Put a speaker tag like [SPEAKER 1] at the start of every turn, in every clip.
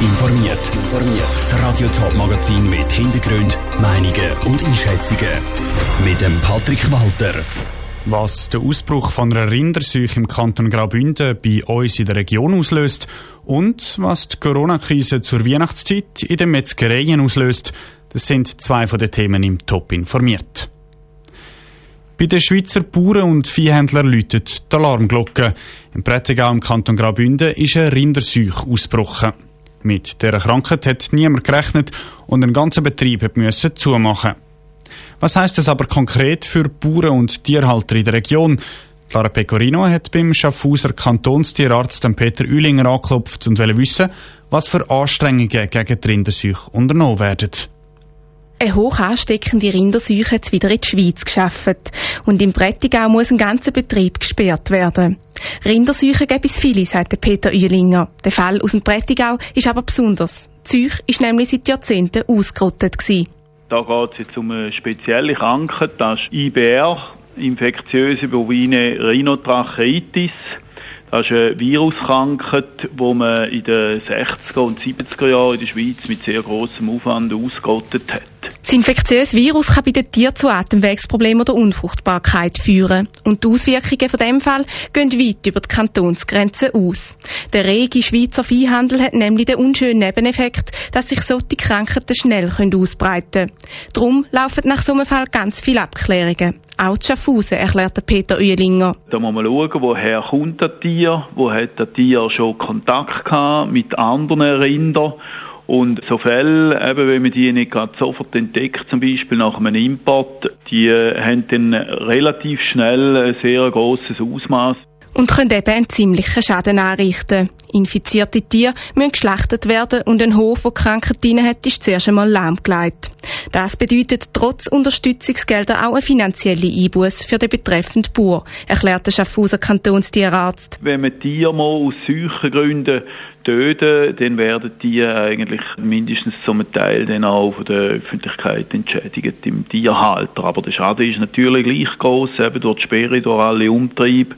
[SPEAKER 1] informiert. Das Radio Top Magazin mit Hintergrund, Meinungen und Einschätzungen mit dem Patrick Walter.
[SPEAKER 2] Was der Ausbruch von einer Rinderseuche im Kanton Graubünden bei uns in der Region auslöst und was die Corona-Krise zur Weihnachtszeit in den Metzgereien auslöst, das sind zwei von den Themen im Top informiert. Bei den Schweizer Bauern und Viehhändlern läutet die Alarmglocke. Im Prättigau im Kanton Graubünden ist eine Rinderseuche ausgebrochen. Mit dieser Krankheit hat niemand gerechnet und ein ganzer Betrieb musste zumachen. Was heißt das aber konkret für Bauern und Tierhalter in der Region? Clara Pecorino hat beim Schaffhauser Kantonstierarzt Peter Ülinger angeklopft und will wissen, was für Anstrengungen gegen die Rinderseuche unternommen werden.
[SPEAKER 3] Eine hoch ansteckende Rinderseuche hat wieder in die Schweiz geschafft. Und im Prättigau muss ein ganzer Betrieb gesperrt werden. Rinderseuche gibt es viele, sagt Peter Uelinger. Der Fall aus dem Prättigau ist aber besonders. Die Seuche ist nämlich seit Jahrzehnten ausgerottet gewesen.
[SPEAKER 4] Da geht es jetzt um eine spezielle Krankheit, das ist IBR, infektiöse bovine Rhinotracheitis. Das ist eine Viruskrankheit, die man in den 60er und 70er Jahren in der Schweiz mit sehr großem Aufwand ausgerottet hat.
[SPEAKER 3] Das infektiöse Virus kann bei den Tieren zu Atemwegsproblemen oder Unfruchtbarkeit führen. Und die Auswirkungen von dem Fall gehen weit über die Kantonsgrenzen aus. Der rege Schweizer Viehhandel hat nämlich den unschönen Nebeneffekt, dass sich solche Krankheiten schnell ausbreiten können. Darum laufen nach so einem Fall ganz viele Abklärungen. Auch zu Schaffhausen, erklärt Peter Uelinger.
[SPEAKER 4] Da muss man schauen, woher kommt das Tier, wo hat das Tier schon Kontakt gehabt mit anderen Rindern und so Fälle, eben, wenn man die nicht gerade sofort entdeckt, zum Beispiel nach einem Import, die haben dann relativ schnell ein sehr grosses Ausmaß
[SPEAKER 3] und können eben einen ziemlichen Schaden anrichten. Infizierte Tiere müssen geschlachtet werden und ein Hof, der Krankheit hat, ist zuerst einmal lahmgelegt. Das bedeutet trotz Unterstützungsgelder auch eine finanzielle Einbuß für den betreffenden Bauer, erklärt der Schaffhauser Kantonstierarzt.
[SPEAKER 4] Wenn man Tiere mal aus solchen Gründen töten, dann werden die eigentlich mindestens zum Teil dann auch von der Öffentlichkeit entschädigt im Tierhalter. Aber der Schaden ist natürlich gleich groß, eben durch die Sperre, durch alle Umtriebe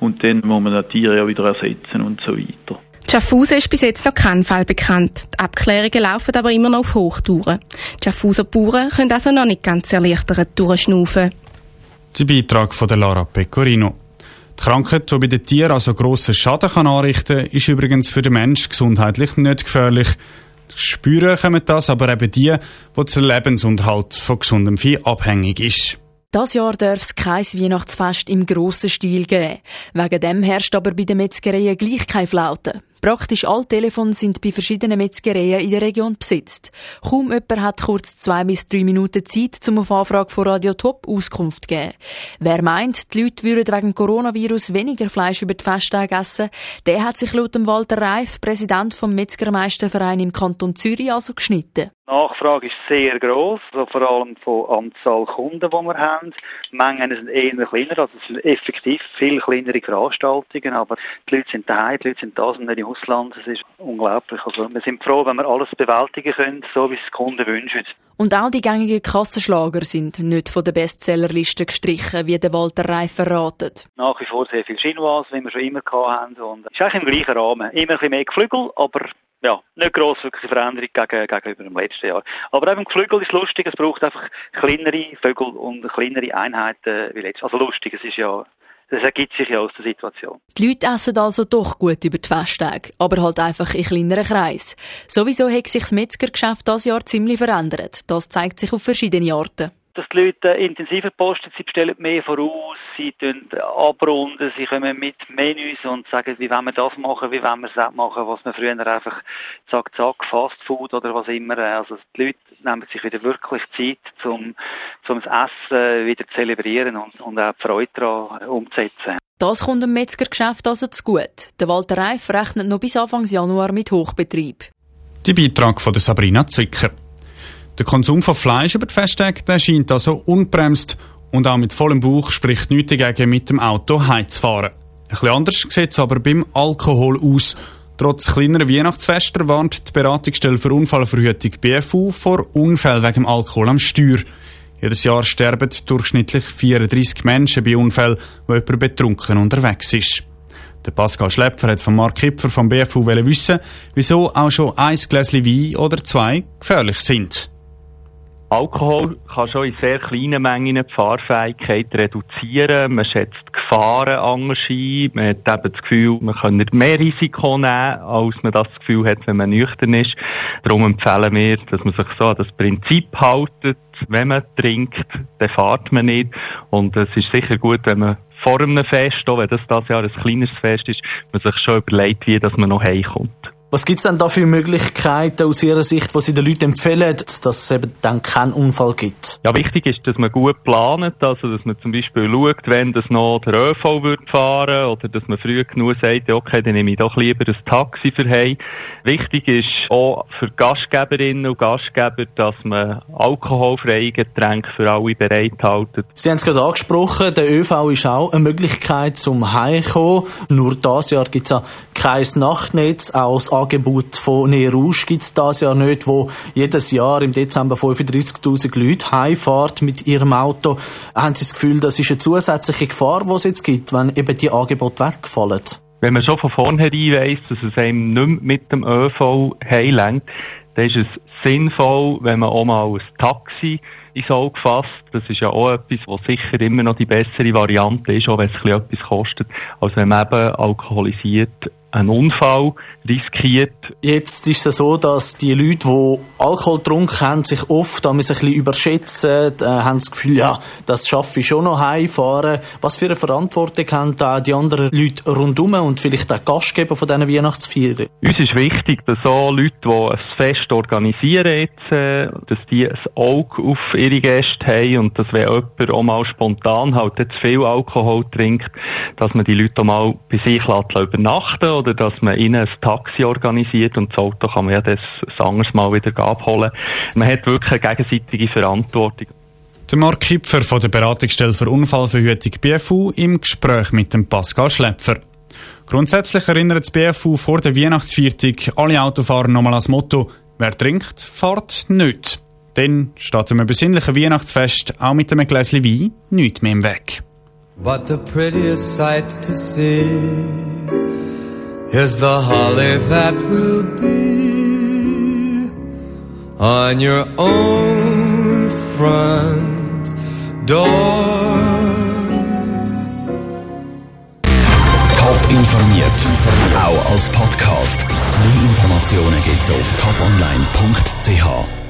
[SPEAKER 4] und dann muss man die Tiere ja wieder ersetzen und so weiter.
[SPEAKER 3] Schaffhausen ist bis jetzt noch kein Fall bekannt. Die Abklärungen laufen aber immer noch auf Hochtouren. Die Schaffhauser Bauern können also noch nicht ganz erleichtert durchschnaufen.
[SPEAKER 2] Der Beitrag von der Lara Pecorino. Die Krankheit, die bei den Tieren also grossen Schaden kann anrichten kann, ist übrigens für den Menschen gesundheitlich nicht gefährlich. Spüren können das aber eben die, die der Lebensunterhalt von gesundem Vieh abhängig ist.
[SPEAKER 5] Das Jahr darf es kein Weihnachtsfest im grossen Stil geben. Wegen dem herrscht aber bei den Metzgereien gleich keine Flaute. Praktisch alle Telefone sind bei verschiedenen Metzgereien in der Region besetzt. Kaum jemand hat kurz zwei bis drei Minuten Zeit, um auf Anfrage von Radio Top Auskunft zu geben. Wer meint, die Leute würden wegen Coronavirus weniger Fleisch über die Festtage essen, der hat sich laut dem Walter Reif, Präsident vom Metzgermeisterverein im Kanton Zürich, also geschnitten.
[SPEAKER 6] Die Nachfrage ist sehr groß, also vor allem von Anzahl Kunden, die wir haben. Die Mengen sind eher kleiner, also es sind effektiv viel kleinere Veranstaltungen, aber die Leute sind daheim, die Leute sind da, sind nicht Ausland, es ist unglaublich. Also wir sind froh, wenn wir alles bewältigen können, so wie es die Kunden wünschen.
[SPEAKER 5] Und auch die gängigen Kassenschlager sind nicht von der Bestsellerliste gestrichen, wie der Walter Reif verratet.
[SPEAKER 6] Nach wie vor sehr viel Chinoise, wie wir schon immer hatten. Und es ist eigentlich im gleichen Rahmen. Immer ein bisschen mehr Geflügel, aber ja, nicht gross wirklich Veränderung gegen, gegenüber dem letzten Jahr. Aber eben Geflügel ist lustig, es braucht einfach kleinere Vögel und kleinere Einheiten wie letztes. Also lustig, es ist ja das ergibt sich ja aus der Situation.
[SPEAKER 5] Die Leute essen also doch gut über die Festtage, aber halt einfach in kleineren Kreis. Sowieso hat sich das Metzgergeschäft dieses Jahr ziemlich verändert. Das zeigt sich auf verschiedene Arten
[SPEAKER 6] dass die Leute intensiver posten, sie bestellen mehr voraus, sie abrunden, sie kommen mit Menüs und sagen, wie wollen wir das machen, wie wollen wir das machen, was wir früher einfach zack, zack, Fast Food oder was immer. Also die Leute nehmen sich wieder wirklich Zeit, um, um das Essen wieder zu zelebrieren und, und auch die Freude daran umzusetzen.
[SPEAKER 5] Das kommt dem Metzgergeschäft also zu gut. Der Walter Reif rechnet noch bis Anfang Januar mit Hochbetrieb.
[SPEAKER 2] Die Beitrag von Sabrina Zwicker. Der Konsum von Fleisch über die Festtage scheint also unbremst und auch mit vollem Bauch spricht nichts dagegen, mit dem Auto heimzufahren. Ein bisschen anders sieht es aber beim Alkohol aus. Trotz kleinerer Weihnachtsfester warnt die Beratungsstelle für Unfallverhütung BFU vor Unfällen wegen Alkohol am Steuer. Jedes Jahr sterben durchschnittlich 34 Menschen bei Unfällen, wo jemand betrunken unterwegs ist. Der Pascal Schlepfer hat von Mark Kipfer vom BFU wissen, wieso auch schon ein Gläschen Wein oder zwei gefährlich sind.
[SPEAKER 7] Alkohol kann schon in sehr kleinen Mengen die Fahrfähigkeit reduzieren. Man schätzt Gefahren anders ein. Man hat eben das Gefühl, man kann mehr Risiko nehmen, als man das Gefühl hat, wenn man nüchtern ist. Darum empfehlen wir, dass man sich so an das Prinzip haltet. Wenn man trinkt, dann fährt man nicht. Und es ist sicher gut, wenn man vor einem Fest, auch wenn das das Jahr ein kleineres Fest ist, man sich schon überlegt, wie dass man noch heimkommt.
[SPEAKER 8] Was gibt es denn da für Möglichkeiten aus Ihrer Sicht, was Sie den Leuten empfehlen, dass es eben dann keinen Unfall gibt?
[SPEAKER 7] Ja, wichtig ist, dass man gut plant, also dass man zum Beispiel schaut, wenn das noch der ÖV wird fahren oder dass man früh genug sagt, okay, dann nehme ich doch lieber ein Taxi für heim. Wichtig ist auch für Gastgeberinnen und Gastgeber, dass man alkoholfreie Getränke für alle bereithält.
[SPEAKER 8] Sie haben es gerade angesprochen, der ÖV ist auch eine Möglichkeit zum Heimkommen. Nur dieses Jahr gibt es kein Nachtnetz, auch Angebot von Nerouge gibt es das Jahr nicht, wo jedes Jahr im Dezember 35.000 Leute heimfahren mit ihrem Auto. Haben Sie das Gefühl, das ist eine zusätzliche Gefahr, die es jetzt gibt, wenn eben die Angebote wegfallen?
[SPEAKER 7] Wenn man schon von vornherein weiss, dass es einem nicht mehr mit dem ÖV heimlenkt, dann ist es sinnvoll, wenn man auch mal ein Taxi ins Auge fasst. Das ist ja auch etwas, was sicher immer noch die bessere Variante ist, auch wenn es etwas kostet, als wenn man eben alkoholisiert einen Unfall riskiert.
[SPEAKER 8] Jetzt ist es so, dass die Leute, die Alkohol getrunken haben, sich oft ein bisschen überschätzen, äh, haben das Gefühl, ja, das schaffe ich schon noch heimfahren. Was für eine Verantwortung haben da die anderen Leute rundherum und vielleicht auch Gastgeber von diesen Weihnachtsfeiern?
[SPEAKER 7] Uns ist wichtig, dass so Leute, die ein Fest organisieren jetzt, äh, dass die ein Auge auf ihre Gäste haben und dass wenn jemand auch mal spontan halt zu viel Alkohol trinkt, dass man die Leute auch mal bei sich übernachten oder dass man ihnen ein Taxi organisiert und das Auto kann man ja das anderes Mal wieder abholen. Man hat wirklich eine gegenseitige Verantwortung.
[SPEAKER 2] Der Mark Kipfer von der Beratungsstelle für Unfallverhütung BFU im Gespräch mit dem Pascal Schlepfer. Grundsätzlich erinnert das BFU vor der Weihnachtsviertig alle Autofahrer nochmal ans Motto, wer trinkt, fährt nicht. Dann steht einem besinnlichen Weihnachtsfest auch mit einem Gläschen Wein nichts mehr im Weg. But the prettiest sight to see is the holly that will be on your own front door.
[SPEAKER 1] Top informiert, auch als Podcast. Mehr Informationen gibt's auf toponline.ch.